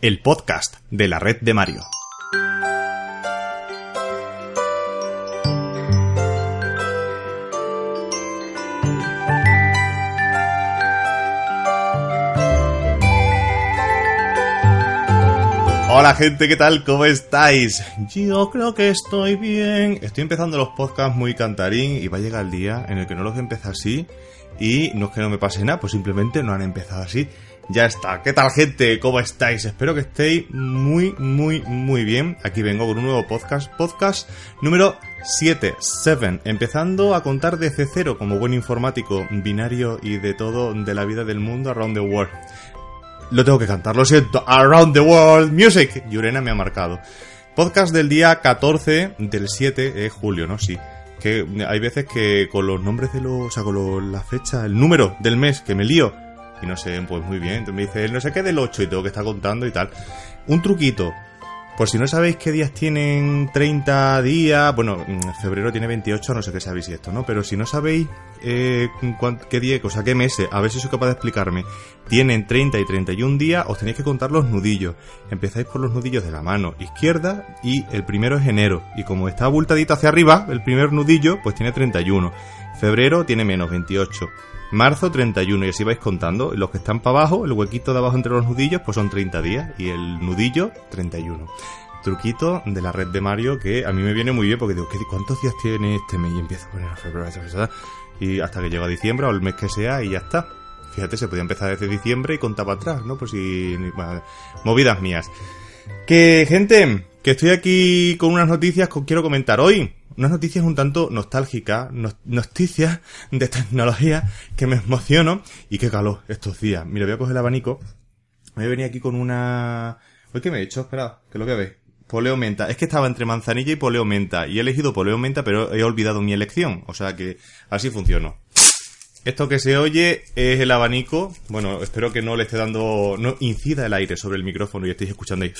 El podcast de la red de Mario. Hola gente, ¿qué tal? ¿Cómo estáis? Yo creo que estoy bien. Estoy empezando los podcasts muy cantarín y va a llegar el día en el que no los empiece así y no es que no me pase nada, pues simplemente no han empezado así. Ya está. ¿Qué tal gente? ¿Cómo estáis? Espero que estéis muy, muy, muy bien. Aquí vengo con un nuevo podcast. Podcast número 7, 7. Empezando a contar desde cero como buen informático, binario y de todo de la vida del mundo around the world. Lo tengo que cantar, lo siento. Around the World Music. Yurena me ha marcado. Podcast del día 14 del 7 de julio, ¿no? Sí. Que hay veces que con los nombres de los. O sea, con la fecha, el número del mes, que me lío. Y no sé, pues muy bien. Entonces me dice, no sé qué del 8 y tengo que estar contando y tal. Un truquito. Por si no sabéis qué días tienen 30 días, bueno, febrero tiene 28, no sé qué sabéis esto, ¿no? Pero si no sabéis eh, qué día, o sea, qué meses, a ver si soy capaz de explicarme, tienen 30 y 31 días, os tenéis que contar los nudillos. Empezáis por los nudillos de la mano izquierda y el primero es enero. Y como está abultadito hacia arriba, el primer nudillo, pues tiene 31. Febrero tiene menos 28. Marzo 31 y así vais contando. Los que están para abajo, el huequito de abajo entre los nudillos, pues son 30 días y el nudillo 31. Truquito de la red de Mario que a mí me viene muy bien porque digo, ¿cuántos días tiene este mes? Y empiezo a poner a febrero, y hasta que llega diciembre o el mes que sea y ya está. Fíjate, se podía empezar desde diciembre y contaba atrás, ¿no? Pues si... movidas mías. Que, gente, que estoy aquí con unas noticias que quiero comentar hoy unas noticias un tanto nostálgicas, noticias de tecnología que me emociono y qué calor estos días. Mira, voy a coger el abanico. Voy a venir aquí con una... ¿Hoy qué me he hecho? Espera, que lo que veis. Poleo menta. Es que estaba entre manzanilla y poleo menta. Y he elegido poleo menta, pero he olvidado mi elección. O sea que así funcionó. Esto que se oye es el abanico. Bueno, espero que no le esté dando... No incida el aire sobre el micrófono y estéis escuchando ahí...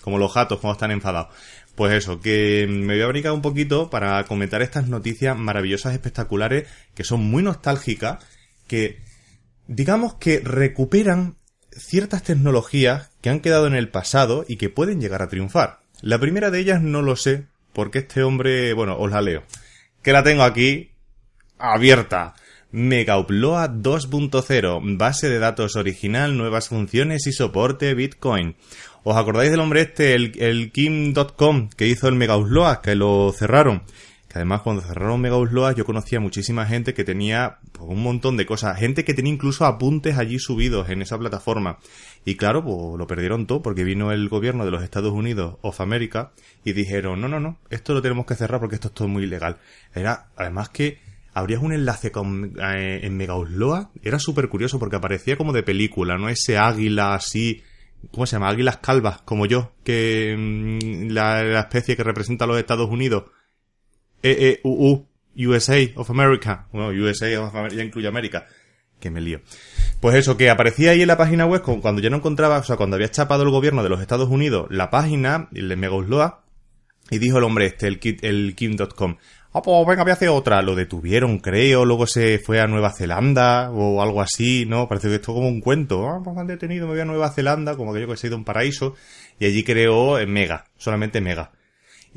Como los gatos cuando están enfadados. Pues eso, que me voy a brincar un poquito para comentar estas noticias maravillosas, espectaculares, que son muy nostálgicas, que digamos que recuperan ciertas tecnologías que han quedado en el pasado y que pueden llegar a triunfar. La primera de ellas no lo sé, porque este hombre, bueno, os la leo. Que la tengo aquí abierta. Mega Upload 2.0, base de datos original, nuevas funciones y soporte Bitcoin. ¿Os acordáis del hombre este, el, el Kim.com, que hizo el Mega Upload, que lo cerraron? Que además cuando cerraron Mega Upload yo conocía muchísima gente que tenía pues, un montón de cosas, gente que tenía incluso apuntes allí subidos en esa plataforma. Y claro, pues lo perdieron todo porque vino el gobierno de los Estados Unidos of America y dijeron, no, no, no, esto lo tenemos que cerrar porque esto es todo muy ilegal. Era, además que abrías un enlace con, eh, en Mega Upload, era súper curioso porque aparecía como de película, ¿no? Ese águila así ¿cómo se llama? Águilas calvas, como yo, que mm, la, especie que representa a los Estados Unidos, EEUU, USA of America, bueno, USA of America, ya incluye América, que me lío. Pues eso, que aparecía ahí en la página web, cuando ya no encontraba, o sea, cuando había chapado el gobierno de los Estados Unidos la página, el de Megosloa, y dijo el hombre este, el, el Kim.com, ah, pues venga, voy a hacer otra. Lo detuvieron, creo, luego se fue a Nueva Zelanda o algo así, ¿no? Parece que esto es como un cuento. Ah, pues han detenido, me voy a Nueva Zelanda, como que yo que he ido a un paraíso, y allí creó Mega, solamente Mega.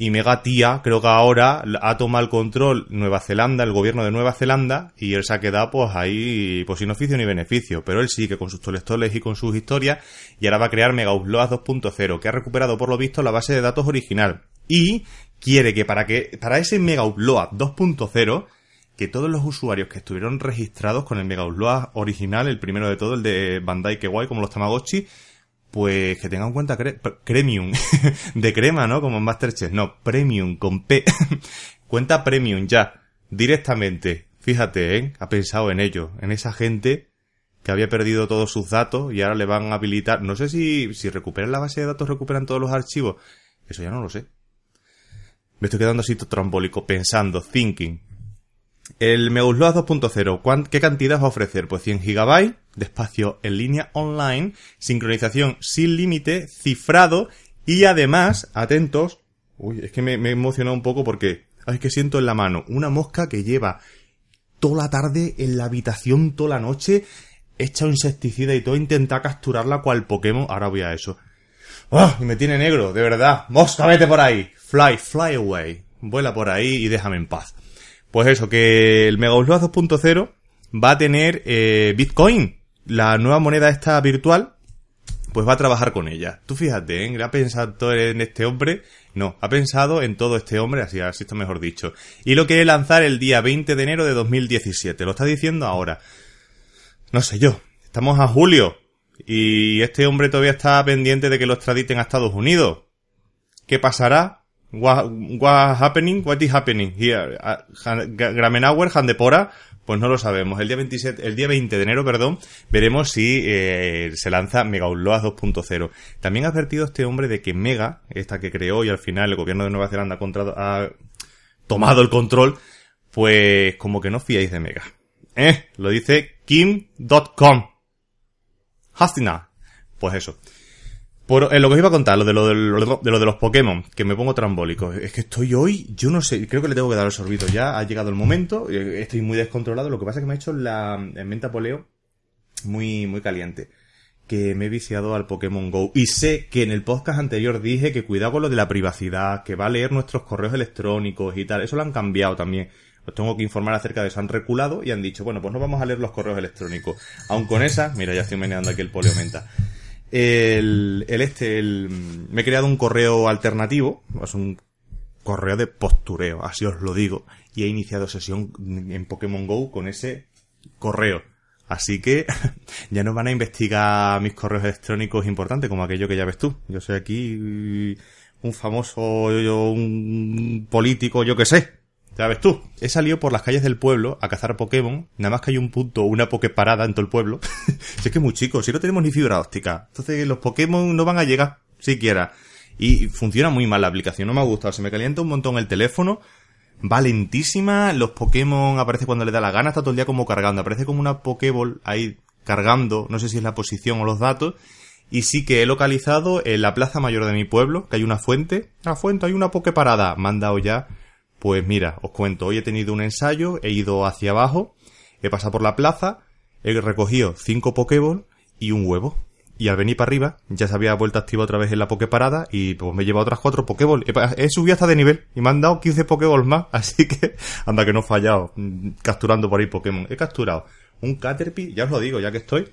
Y Mega Tía, creo que ahora ha tomado el control Nueva Zelanda, el gobierno de Nueva Zelanda, y él se ha quedado pues ahí, pues sin oficio ni beneficio. Pero él sí, que con sus tolestoles y con sus historias, y ahora va a crear Mega Upload 2.0, que ha recuperado por lo visto la base de datos original. Y quiere que para que para ese Mega Upload 2.0 que todos los usuarios que estuvieron registrados con el Mega Upload original, el primero de todo, el de Bandai Guay, como los Tamagotchi, pues que tengan en cuenta Premium, de crema, ¿no? Como en Masterchef, no, Premium, con P, cuenta Premium ya, directamente, fíjate, ¿eh? Ha pensado en ello, en esa gente que había perdido todos sus datos y ahora le van a habilitar. No sé si, si recuperan la base de datos, recuperan todos los archivos. Eso ya no lo sé. Me estoy quedando así trambólico, pensando, thinking. El Megaupload 2.0, ¿qué cantidad va a ofrecer? Pues 100 GB de espacio en línea online, sincronización sin límite, cifrado y además, atentos, uy, es que me, me he emocionado un poco porque, es que siento en la mano una mosca que lleva toda la tarde en la habitación, toda la noche, echa insecticida y todo, intenta capturarla cual Pokémon, ahora voy a eso. ¡Oh! Y me tiene negro, de verdad. Mosca, vete por ahí. Fly, fly away. Vuela por ahí y déjame en paz. Pues eso, que el Mega 2.0 va a tener eh, Bitcoin, la nueva moneda esta virtual, pues va a trabajar con ella. Tú fíjate, ¿eh? ¿Ha pensado en este hombre? No, ha pensado en todo este hombre, así, así está mejor dicho. Y lo quiere lanzar el día 20 de enero de 2017. Lo está diciendo ahora. No sé yo. Estamos a julio. Y este hombre todavía está pendiente de que lo extraditen a Estados Unidos. ¿Qué pasará? What, happening? What is happening here? Gramenauer, Handepora, pues no lo sabemos. El día 27, el día 20 de enero, perdón, veremos si eh, se lanza Mega 2.0. También ha advertido este hombre de que Mega, esta que creó y al final el gobierno de Nueva Zelanda ha, ha tomado el control, pues como que no fiáis de Mega. ¿Eh? Lo dice Kim.com. Hastina. Pues eso. Por, en lo que os iba a contar, lo de lo, de, lo, de los Pokémon, que me pongo trambólico. Es que estoy hoy, yo no sé, creo que le tengo que dar el sorbito ya, ha llegado el momento, eh, estoy muy descontrolado, lo que pasa es que me ha hecho la menta poleo muy, muy caliente. Que me he viciado al Pokémon Go. Y sé que en el podcast anterior dije que cuidado con lo de la privacidad, que va a leer nuestros correos electrónicos y tal. Eso lo han cambiado también. Os tengo que informar acerca de eso. Han reculado y han dicho, bueno, pues no vamos a leer los correos electrónicos. Aun con esa, mira, ya estoy meneando aquí el poleo menta el, el este, el, me he creado un correo alternativo, es un correo de postureo, así os lo digo, y he iniciado sesión en Pokémon Go con ese correo. Así que ya no van a investigar mis correos electrónicos importantes como aquello que ya ves tú. Yo soy aquí un famoso, un político, yo que sé. Ya ves tú, he salido por las calles del pueblo a cazar Pokémon, nada más que hay un punto, una Poképarada en todo el pueblo. si es que es muy chico, si no tenemos ni fibra óptica. Entonces los Pokémon no van a llegar, siquiera. Y funciona muy mal la aplicación, no me ha gustado, se me calienta un montón el teléfono. Va lentísima, los Pokémon aparece cuando le da la gana, está todo el día como cargando, aparece como una Pokéball ahí cargando, no sé si es la posición o los datos. Y sí que he localizado en la plaza mayor de mi pueblo, que hay una fuente. La fuente, hay una Poképarada. Me han dado ya pues mira, os cuento, hoy he tenido un ensayo, he ido hacia abajo, he pasado por la plaza, he recogido cinco Pokéball y un huevo. Y al venir para arriba, ya se había vuelto activa otra vez en la Poképarada y pues me he llevado otras cuatro Pokéball. He, subido hasta de nivel y me han dado 15 Pokéball más, así que anda que no he fallado mm, capturando por ahí Pokémon. He capturado un Caterpie, ya os lo digo, ya que estoy.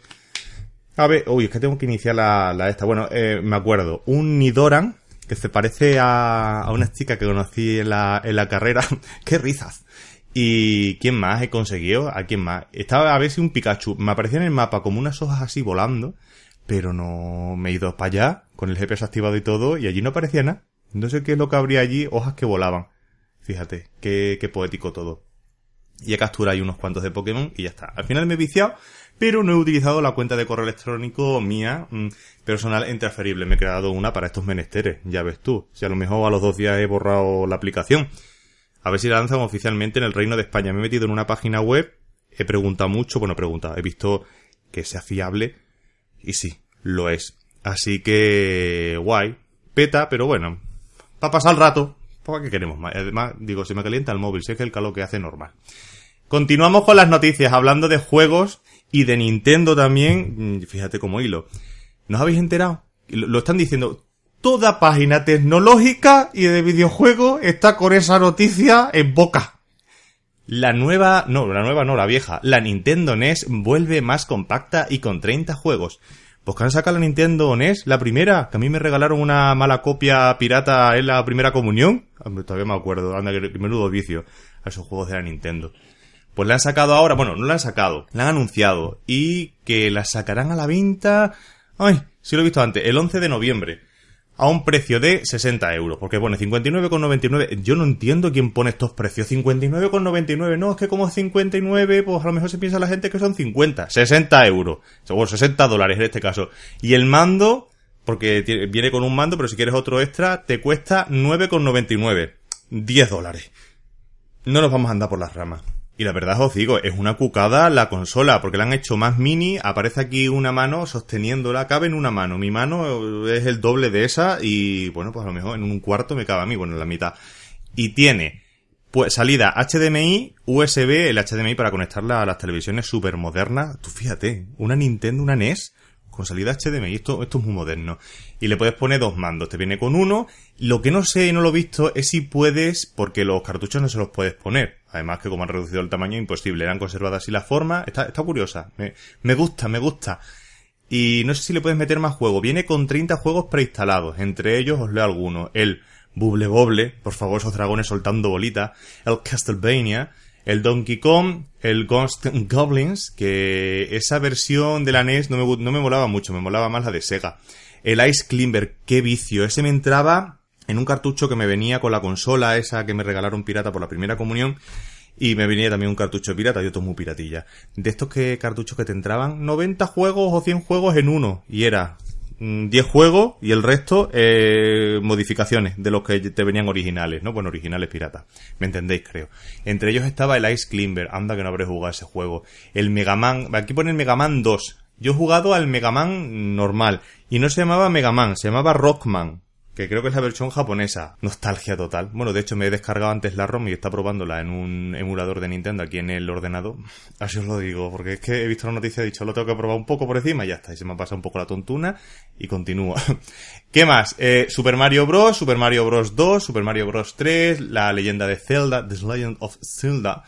A ver, uy, es que tengo que iniciar la, la esta. Bueno, eh, me acuerdo, un Nidoran, que se parece a, a una chica que conocí en la, en la carrera. ¡Qué risas! ¿Y quién más he conseguido? ¿A quién más? Estaba a ver si un Pikachu. Me aparecía en el mapa como unas hojas así volando, pero no me he ido para allá, con el GPS activado y todo, y allí no aparecía nada. No sé qué es lo que habría allí, hojas que volaban. Fíjate, qué, qué poético todo. Y he capturado ahí unos cuantos de Pokémon y ya está. Al final me he viciado pero no he utilizado la cuenta de correo electrónico mía mm, personal intransferible. Me he creado una para estos menesteres, ya ves tú. Si a lo mejor a los dos días he borrado la aplicación. A ver si la lanzan oficialmente en el Reino de España. Me he metido en una página web, he preguntado mucho, bueno, he preguntado, he visto que sea fiable y sí, lo es. Así que, guay, peta, pero bueno, para pasar el rato, ¿para qué queremos más? Además, digo, se me calienta el móvil, sé que el calor que hace normal. Continuamos con las noticias, hablando de juegos y de Nintendo también, mm, fíjate cómo hilo. ¿No os habéis enterado? Lo están diciendo. Toda página tecnológica y de videojuegos está con esa noticia en boca. La nueva, no, la nueva no, la vieja. La Nintendo NES vuelve más compacta y con 30 juegos. Pues que han sacado la Nintendo NES, la primera, que a mí me regalaron una mala copia pirata en la primera comunión. Todavía me acuerdo, anda, que menudo vicio a esos juegos de la Nintendo. Pues la han sacado ahora, bueno, no la han sacado, la han anunciado y que la sacarán a la venta. Ay, sí lo he visto antes, el 11 de noviembre. a un precio de 60 euros. Porque pone 59,99. Yo no entiendo quién pone estos precios. 59,99. No, es que como 59, pues a lo mejor se piensa la gente que son 50. 60 euros. Seguro, 60 dólares en este caso. Y el mando, porque viene con un mando, pero si quieres otro extra, te cuesta 9,99. 10 dólares. No nos vamos a andar por las ramas. Y la verdad os digo, es una cucada la consola, porque la han hecho más mini, aparece aquí una mano sosteniéndola, cabe en una mano. Mi mano es el doble de esa y bueno, pues a lo mejor en un cuarto me cabe a mí, bueno, en la mitad. Y tiene pues salida HDMI, USB, el HDMI para conectarla a las televisiones super modernas. Tú fíjate, una Nintendo, una NES con salida HDMI. Esto, esto es muy moderno. Y le puedes poner dos mandos. Te viene con uno. Lo que no sé y no lo he visto es si puedes, porque los cartuchos no se los puedes poner. Además que como han reducido el tamaño, imposible. Eran conservadas así la forma. Está, está curiosa. Me, me gusta, me gusta. Y no sé si le puedes meter más juegos. Viene con 30 juegos preinstalados. Entre ellos os leo algunos. El Bubble Bobble, por favor, esos dragones soltando bolitas. El Castlevania el Donkey Kong, el Ghost Goblins, que esa versión de la NES no me, no me molaba mucho, me molaba más la de Sega. El Ice Climber, qué vicio, ese me entraba en un cartucho que me venía con la consola esa que me regalaron pirata por la primera comunión. Y me venía también un cartucho pirata y otro muy piratilla. De estos que cartuchos que te entraban 90 juegos o 100 juegos en uno. Y era 10 mm, juegos y el resto eh, modificaciones de los que te venían originales, ¿no? Bueno, originales piratas. ¿Me entendéis, creo? Entre ellos estaba el Ice Climber. Anda que no habré jugado ese juego. El Mega Man. Aquí pone el Mega Man 2. Yo he jugado al Mega Man normal. Y no se llamaba Mega Man, se llamaba Rockman que creo que es la versión japonesa. Nostalgia total. Bueno, de hecho me he descargado antes la ROM y está probándola en un emulador de Nintendo aquí en el ordenador. Así os lo digo, porque es que he visto la noticia y he dicho, lo tengo que probar un poco por encima y ya está. Y se me ha pasado un poco la tontuna y continúa. ¿Qué más? Eh, Super Mario Bros., Super Mario Bros. 2, Super Mario Bros. 3, La leyenda de Zelda, The Legend of Zelda.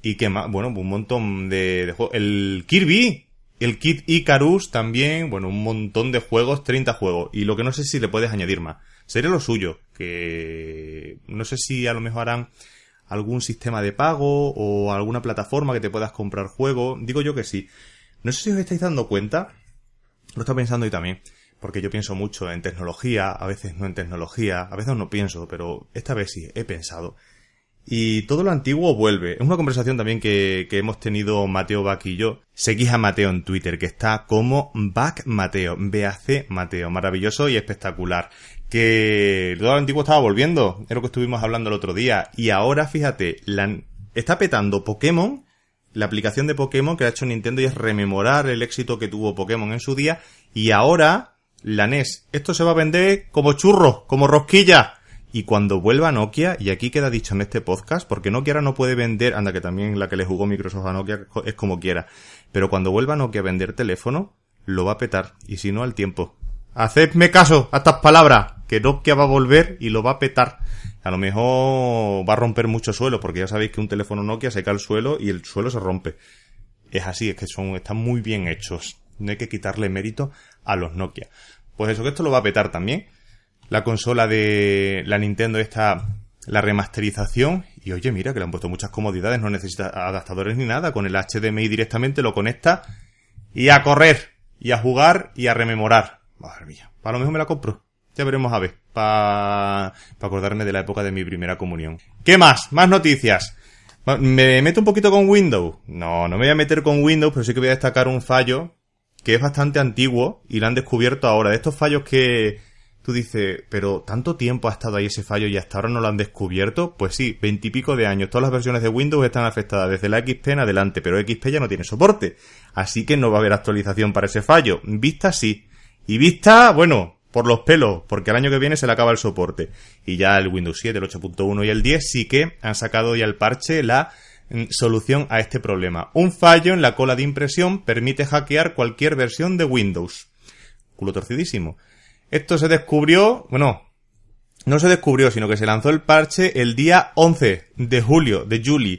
¿Y qué más? Bueno, un montón de, de juegos. El Kirby, el Kit Icarus también, bueno, un montón de juegos, 30 juegos. Y lo que no sé si le puedes añadir más. Sería lo suyo, que no sé si a lo mejor harán algún sistema de pago o alguna plataforma que te puedas comprar juegos. Digo yo que sí. No sé si os estáis dando cuenta, lo estoy pensando hoy también, porque yo pienso mucho en tecnología, a veces no en tecnología, a veces no pienso, pero esta vez sí, he pensado. Y todo lo antiguo vuelve. Es una conversación también que, que hemos tenido Mateo Back y yo. Seguís a Mateo en Twitter, que está como Back Mateo, BAC Mateo. Maravilloso y espectacular. Que todo lo antiguo estaba volviendo. Es lo que estuvimos hablando el otro día. Y ahora, fíjate, la, está petando Pokémon, la aplicación de Pokémon que ha hecho Nintendo y es rememorar el éxito que tuvo Pokémon en su día. Y ahora, la NES. Esto se va a vender como churro, como rosquilla. Y cuando vuelva Nokia, y aquí queda dicho en este podcast, porque Nokia ahora no puede vender, anda que también la que le jugó Microsoft a Nokia es como quiera, pero cuando vuelva Nokia a vender teléfono, lo va a petar, y si no al tiempo. Hacedme caso a estas palabras, que Nokia va a volver y lo va a petar. A lo mejor va a romper mucho suelo, porque ya sabéis que un teléfono Nokia se cae al suelo y el suelo se rompe. Es así, es que son, están muy bien hechos. No hay que quitarle mérito a los Nokia. Pues eso que esto lo va a petar también la consola de la Nintendo esta la remasterización. Y oye mira que le han puesto muchas comodidades. No necesita adaptadores ni nada. Con el HDMI directamente lo conecta y a correr y a jugar y a rememorar. Madre mía. Para lo mejor me la compro. Ya veremos a ver. Para acordarme de la época de mi primera comunión. ¿qué más? más noticias. ¿Me meto un poquito con Windows? No, no me voy a meter con Windows, pero sí que voy a destacar un fallo que es bastante antiguo y lo han descubierto ahora. De estos fallos que, tú dices, pero tanto tiempo ha estado ahí ese fallo y hasta ahora no lo han descubierto. Pues sí, veintipico de años. Todas las versiones de Windows están afectadas desde la XP en adelante, pero XP ya no tiene soporte. Así que no va a haber actualización para ese fallo. Vista sí. Y Vista, bueno, por los pelos, porque el año que viene se le acaba el soporte. Y ya el Windows 7, el 8.1 y el 10 sí que han sacado ya el parche, la mm, solución a este problema. Un fallo en la cola de impresión permite hackear cualquier versión de Windows. Culo torcidísimo. Esto se descubrió, bueno, no se descubrió, sino que se lanzó el parche el día 11 de julio, de julio.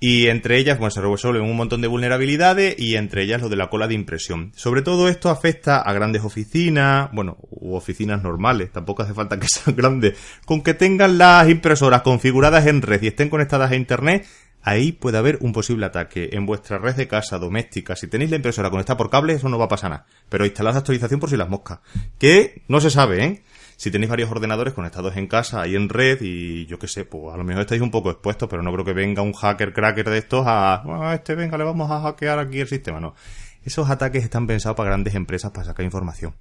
Y entre ellas, bueno, se resuelven un montón de vulnerabilidades y entre ellas lo de la cola de impresión. Sobre todo esto afecta a grandes oficinas, bueno, u oficinas normales, tampoco hace falta que sean grandes. Con que tengan las impresoras configuradas en red y estén conectadas a internet, ahí puede haber un posible ataque en vuestra red de casa doméstica. Si tenéis la impresora conectada por cable, eso no va a pasar nada. Pero instalad la actualización por si las moscas. Que no se sabe, ¿eh? si tenéis varios ordenadores conectados en casa y en red y yo qué sé, pues a lo mejor estáis un poco expuestos, pero no creo que venga un hacker cracker de estos a, ah, este venga, le vamos a hackear aquí el sistema, no. Esos ataques están pensados para grandes empresas para sacar información.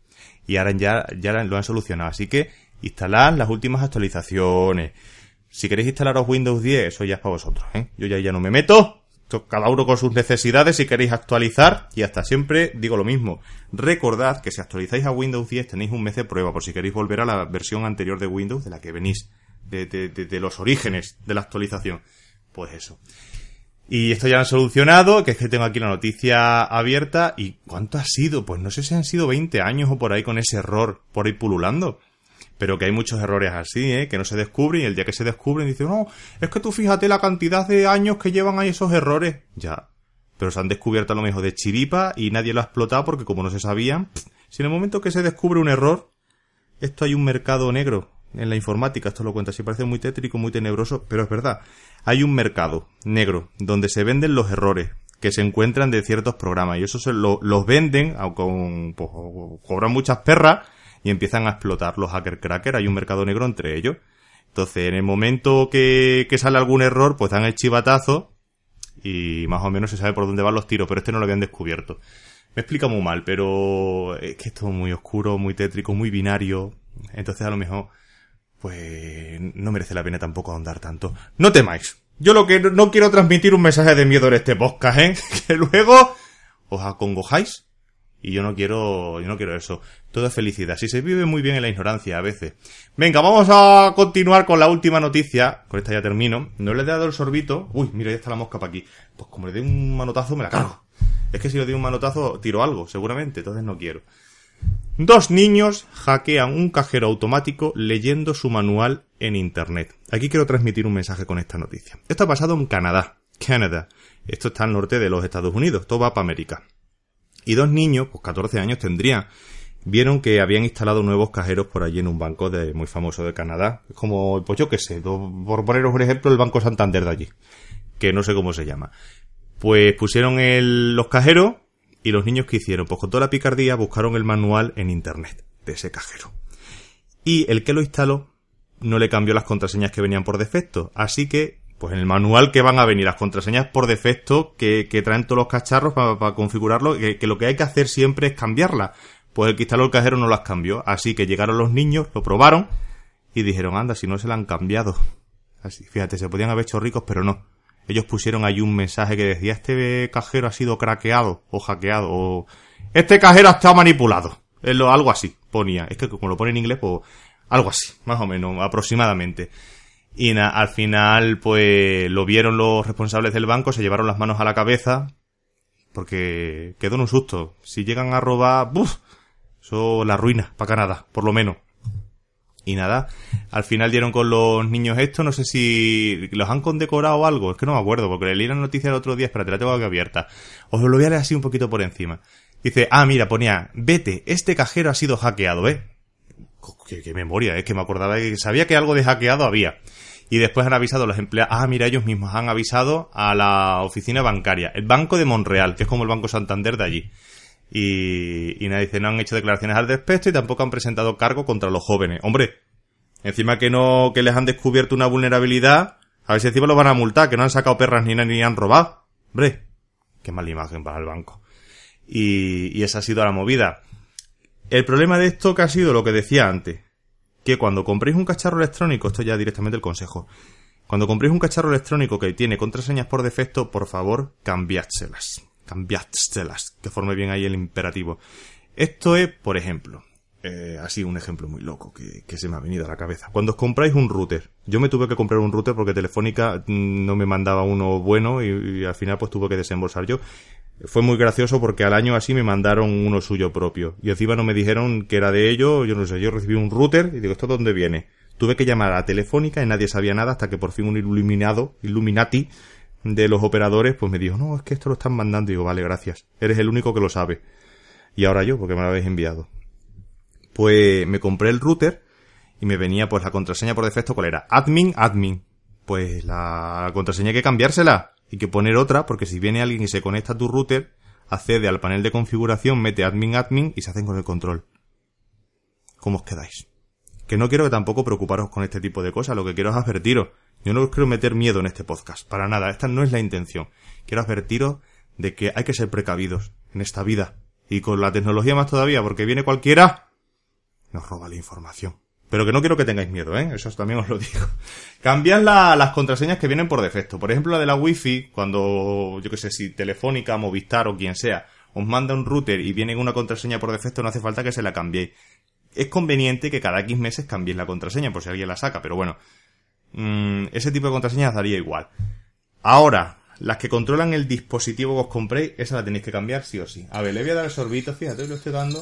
Y ahora ya, ya lo han solucionado. Así que instalad las últimas actualizaciones. Si queréis instalaros Windows 10, eso ya es para vosotros, ¿eh? Yo ya, ya no me meto. Cada uno con sus necesidades si queréis actualizar. Y hasta siempre digo lo mismo. Recordad que si actualizáis a Windows 10 tenéis un mes de prueba por si queréis volver a la versión anterior de Windows de la que venís. De, de, de los orígenes de la actualización. Pues eso. Y esto ya lo han solucionado, que es que tengo aquí la noticia abierta. ¿Y cuánto ha sido? Pues no sé si han sido 20 años o por ahí con ese error por ahí pululando. Pero que hay muchos errores así, ¿eh? Que no se descubren y el día que se descubren dicen, no, es que tú fíjate la cantidad de años que llevan ahí esos errores. Ya. Pero se han descubierto a lo mejor de chiripa y nadie lo ha explotado porque como no se sabían, si en el momento que se descubre un error, esto hay un mercado negro en la informática, esto lo cuenta, si parece muy tétrico, muy tenebroso, pero es verdad hay un mercado negro donde se venden los errores que se encuentran de ciertos programas y eso se lo, los venden con, pues, cobran muchas perras y empiezan a explotar los hacker cracker hay un mercado negro entre ellos entonces en el momento que, que sale algún error pues dan el chivatazo y más o menos se sabe por dónde van los tiros pero este no lo habían descubierto me explica muy mal pero es que es muy oscuro muy tétrico muy binario entonces a lo mejor pues no merece la pena tampoco ahondar tanto. No temáis. Yo lo que no quiero transmitir un mensaje de miedo en este podcast, ¿eh? Que luego os acongojáis y yo no quiero, yo no quiero eso. Todo es felicidad. Si se vive muy bien en la ignorancia a veces. Venga, vamos a continuar con la última noticia. Con esta ya termino. No le he dado el sorbito. Uy, mira, ya está la mosca para aquí. Pues como le dé un manotazo me la cargo. Es que si le doy un manotazo tiro algo, seguramente. Entonces no quiero. Dos niños hackean un cajero automático leyendo su manual en Internet. Aquí quiero transmitir un mensaje con esta noticia. Esto ha pasado en Canadá. Canadá. Esto está al norte de los Estados Unidos. Todo va para América. Y dos niños, pues 14 años tendrían, vieron que habían instalado nuevos cajeros por allí en un banco de, muy famoso de Canadá. Es como, pues yo qué sé, por poneros un ejemplo, el Banco Santander de allí. Que no sé cómo se llama. Pues pusieron los cajeros ¿Y los niños que hicieron? Pues con toda la picardía buscaron el manual en internet de ese cajero. Y el que lo instaló no le cambió las contraseñas que venían por defecto. Así que, pues en el manual que van a venir las contraseñas por defecto que, traen todos los cacharros para, configurarlo, que, lo que hay que hacer siempre es cambiarlas. Pues el que instaló el cajero no las cambió. Así que llegaron los niños, lo probaron y dijeron, anda, si no se la han cambiado. Así, fíjate, se podían haber hecho ricos, pero no ellos pusieron ahí un mensaje que decía este cajero ha sido craqueado o hackeado o este cajero ha estado manipulado. algo así ponía. Es que como lo pone en inglés, pues algo así, más o menos, aproximadamente. Y al final, pues lo vieron los responsables del banco, se llevaron las manos a la cabeza, porque quedó en un susto. Si llegan a robar, ¡buf! Eso la ruina para Canadá, por lo menos. Y nada, al final dieron con los niños esto, no sé si los han condecorado o algo, es que no me acuerdo, porque leí la noticia el otro día, espérate, la tengo aquí abierta. Os lo voy a leer así un poquito por encima. Dice, ah, mira, ponía, vete, este cajero ha sido hackeado, ¿eh? Qué, memoria, es que me acordaba que sabía que algo de hackeado había. Y después han avisado a los empleados, ah, mira, ellos mismos han avisado a la oficina bancaria, el Banco de Monreal, que es como el Banco Santander de allí. Y, y nadie dice, no han hecho declaraciones al respecto y tampoco han presentado cargo contra los jóvenes. Hombre, encima que no, que les han descubierto una vulnerabilidad, a ver si encima los van a multar, que no han sacado perras ni, ni han robado. Hombre, qué mala imagen para el banco. Y, y esa ha sido la movida. El problema de esto que ha sido lo que decía antes, que cuando compréis un cacharro electrónico, esto ya directamente el consejo, cuando compréis un cacharro electrónico que tiene contraseñas por defecto, por favor, cambiádselas cambiádselas, que forme bien ahí el imperativo. Esto es, por ejemplo, eh, así un ejemplo muy loco que, se me ha venido a la cabeza. Cuando os compráis un router, yo me tuve que comprar un router porque Telefónica mm, no me mandaba uno bueno y, al final pues tuve que desembolsar yo. Fue muy gracioso porque al año así me mandaron uno suyo propio. Y encima no me dijeron que era de ellos, yo no sé, yo recibí un router y digo, ¿esto dónde viene? Tuve que llamar a Telefónica y nadie sabía nada hasta que por fin un iluminado, Illuminati, de los operadores, pues me dijo, no, es que esto lo están mandando. Y digo, vale, gracias. Eres el único que lo sabe. Y ahora yo, porque me lo habéis enviado. Pues me compré el router y me venía pues la contraseña por defecto, ¿cuál era? Admin, admin. Pues la contraseña hay que cambiársela. Y que poner otra, porque si viene alguien y se conecta a tu router, accede al panel de configuración, mete admin, admin y se hacen con el control. ¿Cómo os quedáis? Que no quiero que tampoco preocuparos con este tipo de cosas, lo que quiero es advertiros. Yo no os quiero meter miedo en este podcast, para nada, esta no es la intención. Quiero advertiros de que hay que ser precavidos en esta vida. Y con la tecnología más todavía, porque viene cualquiera, nos roba la información. Pero que no quiero que tengáis miedo, ¿eh? Eso también os lo digo. Cambiad las contraseñas que vienen por defecto. Por ejemplo, la de la Wi-Fi, cuando, yo que sé, si Telefónica, Movistar o quien sea, os manda un router y viene una contraseña por defecto, no hace falta que se la cambiéis. Es conveniente que cada X meses cambiéis la contraseña, por si alguien la saca, pero bueno. Mm, ese tipo de contraseñas daría igual. Ahora, las que controlan el dispositivo que os compréis, esa la tenéis que cambiar sí o sí. A ver, le voy a dar el sorbito, fíjate, lo estoy dando.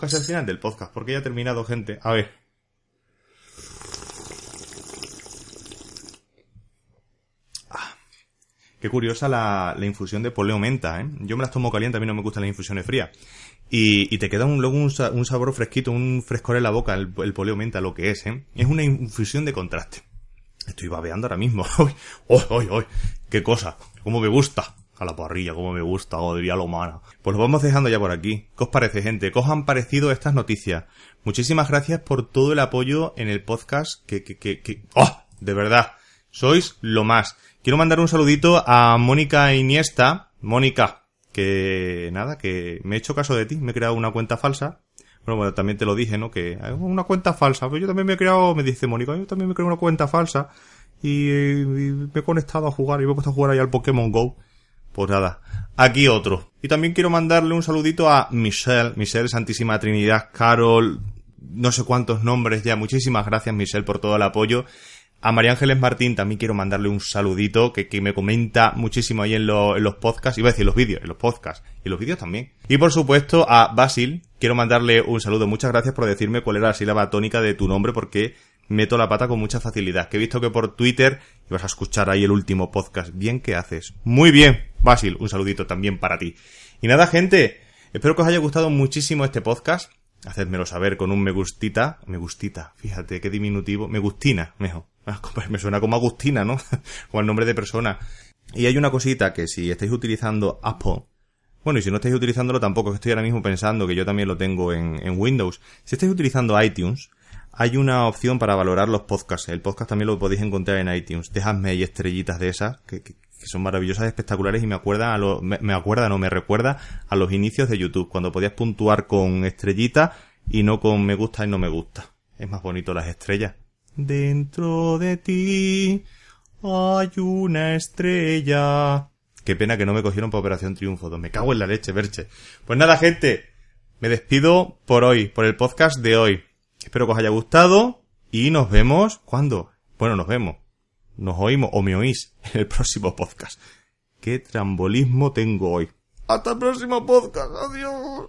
Casi al final del podcast, porque ya ha terminado, gente. A ver. Ah, qué curiosa la, infusión de poleo menta, ¿eh? Yo me las tomo caliente, a mí no me gustan las infusiones frías. Y, te queda un, luego un, sabor fresquito, un frescor en la boca, el, el poleo menta, lo que es, ¿eh? Es una infusión de contraste. Estoy babeando ahora mismo. ¡Uy, uy, uy! ¡Qué cosa! ¡Cómo me gusta! A la parrilla, cómo me gusta, o diría lo humana. Pues lo vamos dejando ya por aquí. ¿Qué os parece, gente? ¿Qué os han parecido estas noticias? Muchísimas gracias por todo el apoyo en el podcast que, que, que, que... ¡Oh! De verdad. Sois lo más. Quiero mandar un saludito a Mónica Iniesta. Mónica, que nada, que me he hecho caso de ti. Me he creado una cuenta falsa bueno, bueno, también te lo dije, ¿no? Que una cuenta falsa. Pues yo también me he creado, me dice Mónica, yo también me he creado una cuenta falsa y, me he conectado a jugar y me he puesto a jugar ahí al Pokémon Go. Pues nada, aquí otro. Y también quiero mandarle un saludito a Michelle, Michelle Santísima Trinidad, Carol, no sé cuántos nombres ya. Muchísimas gracias Michelle por todo el apoyo. A María Ángeles Martín también quiero mandarle un saludito que, que me comenta muchísimo ahí en, en los podcasts, iba a decir los vídeos, en los podcasts y los vídeos también. Y por supuesto a Basil, quiero mandarle un saludo. Muchas gracias por decirme cuál era la sílaba tónica de tu nombre porque meto la pata con mucha facilidad. Que he visto que por Twitter ibas a escuchar ahí el último podcast. Bien que haces. Muy bien, Basil, un saludito también para ti. Y nada, gente, espero que os haya gustado muchísimo este podcast. Hacedmelo saber con un me gustita. Me gustita, fíjate qué diminutivo. Me gustina, mejor. Ah, me suena como Agustina, ¿no? o el nombre de persona. Y hay una cosita que si estáis utilizando Apple, bueno, y si no estáis utilizándolo tampoco, estoy ahora mismo pensando que yo también lo tengo en, Windows. Si estáis utilizando iTunes, hay una opción para valorar los podcasts. El podcast también lo podéis encontrar en iTunes. Dejadme ahí estrellitas de esas, que, son maravillosas, espectaculares y me acuerdan a lo, me, me acuerdan o me recuerda a los inicios de YouTube, cuando podías puntuar con estrellitas y no con me gusta y no me gusta. Es más bonito las estrellas. Dentro de ti hay una estrella. Qué pena que no me cogieron para Operación Triunfo. Me cago en la leche, Berche. Pues nada, gente. Me despido por hoy, por el podcast de hoy. Espero que os haya gustado y nos vemos. ¿Cuándo? Bueno, nos vemos. Nos oímos o me oís en el próximo podcast. Qué trambolismo tengo hoy. Hasta el próximo podcast. Adiós.